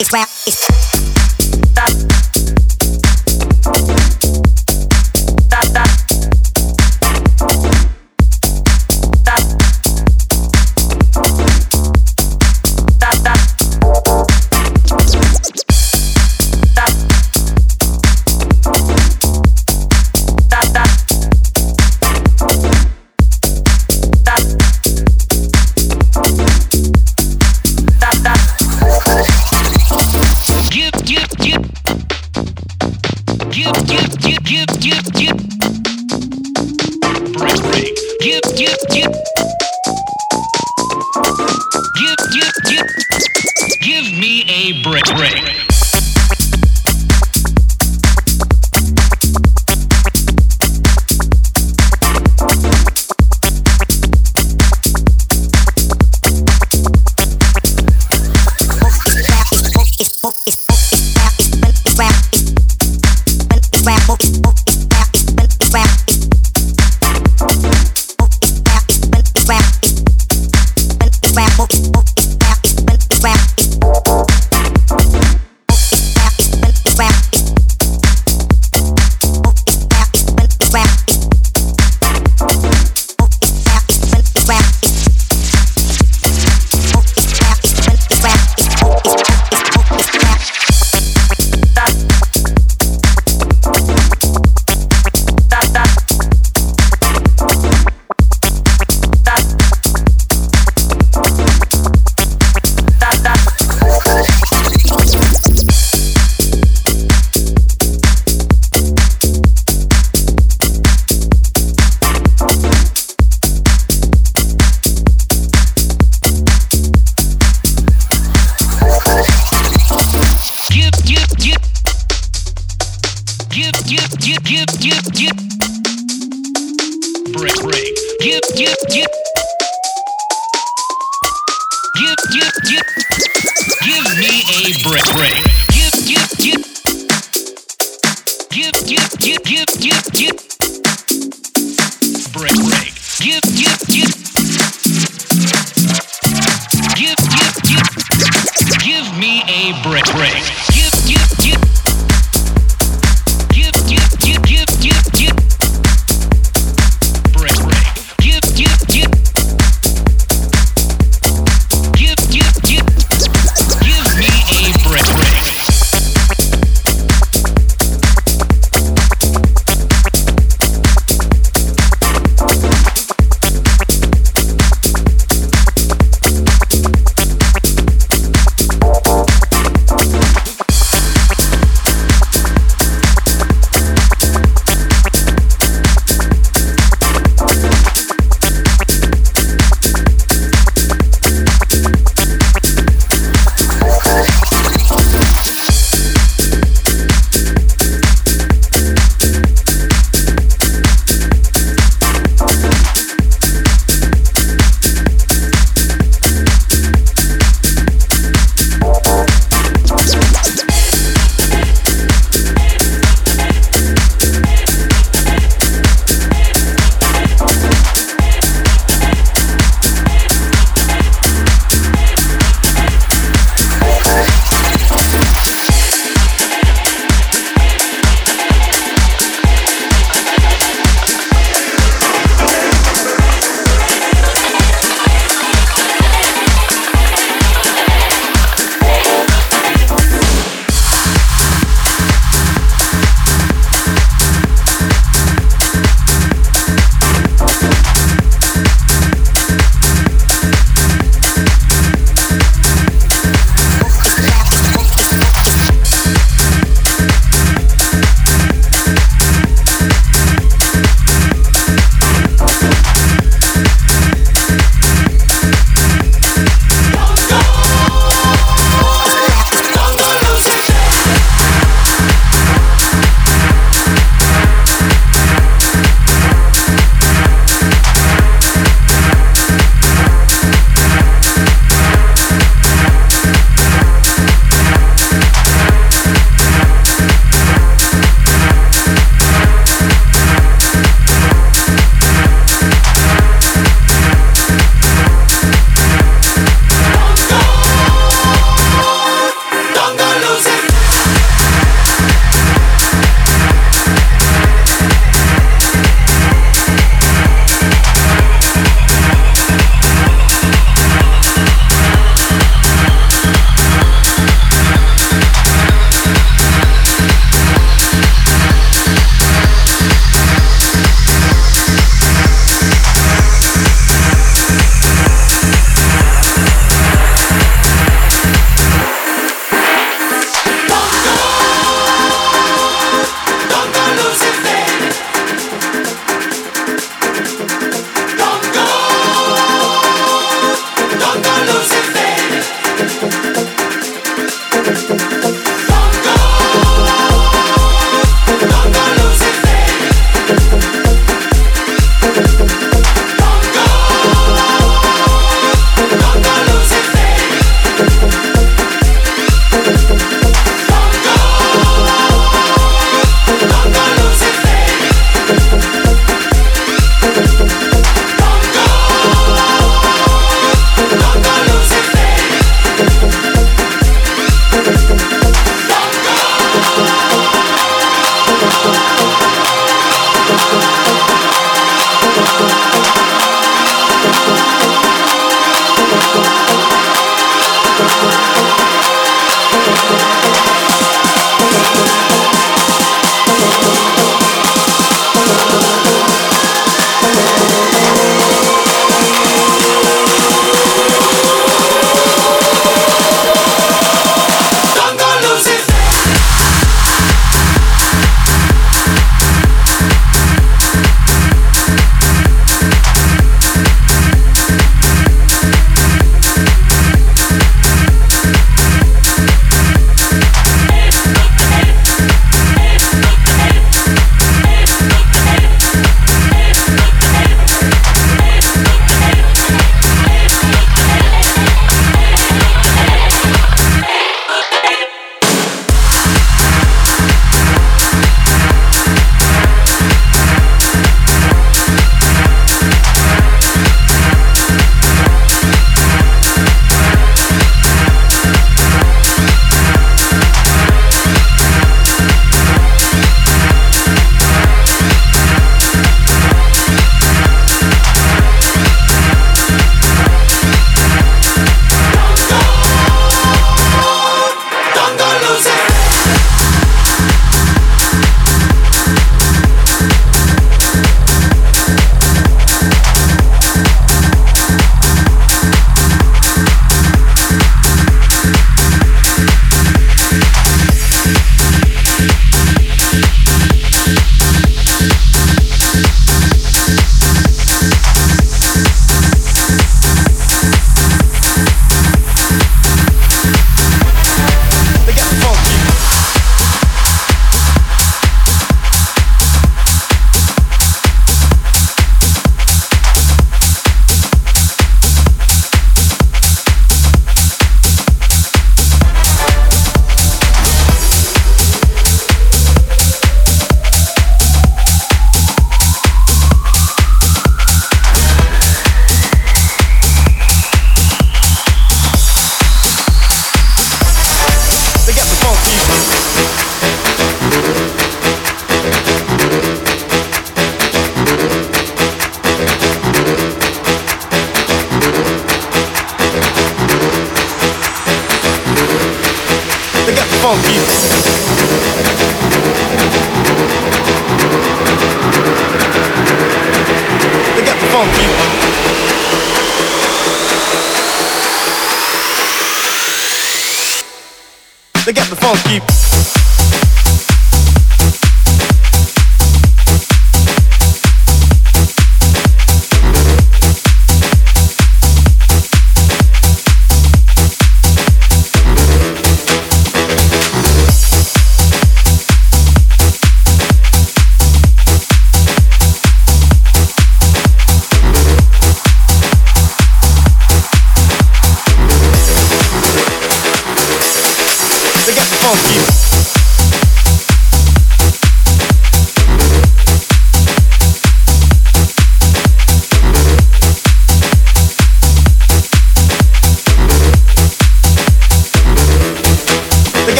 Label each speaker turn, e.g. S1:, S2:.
S1: it's where it's rap, it's.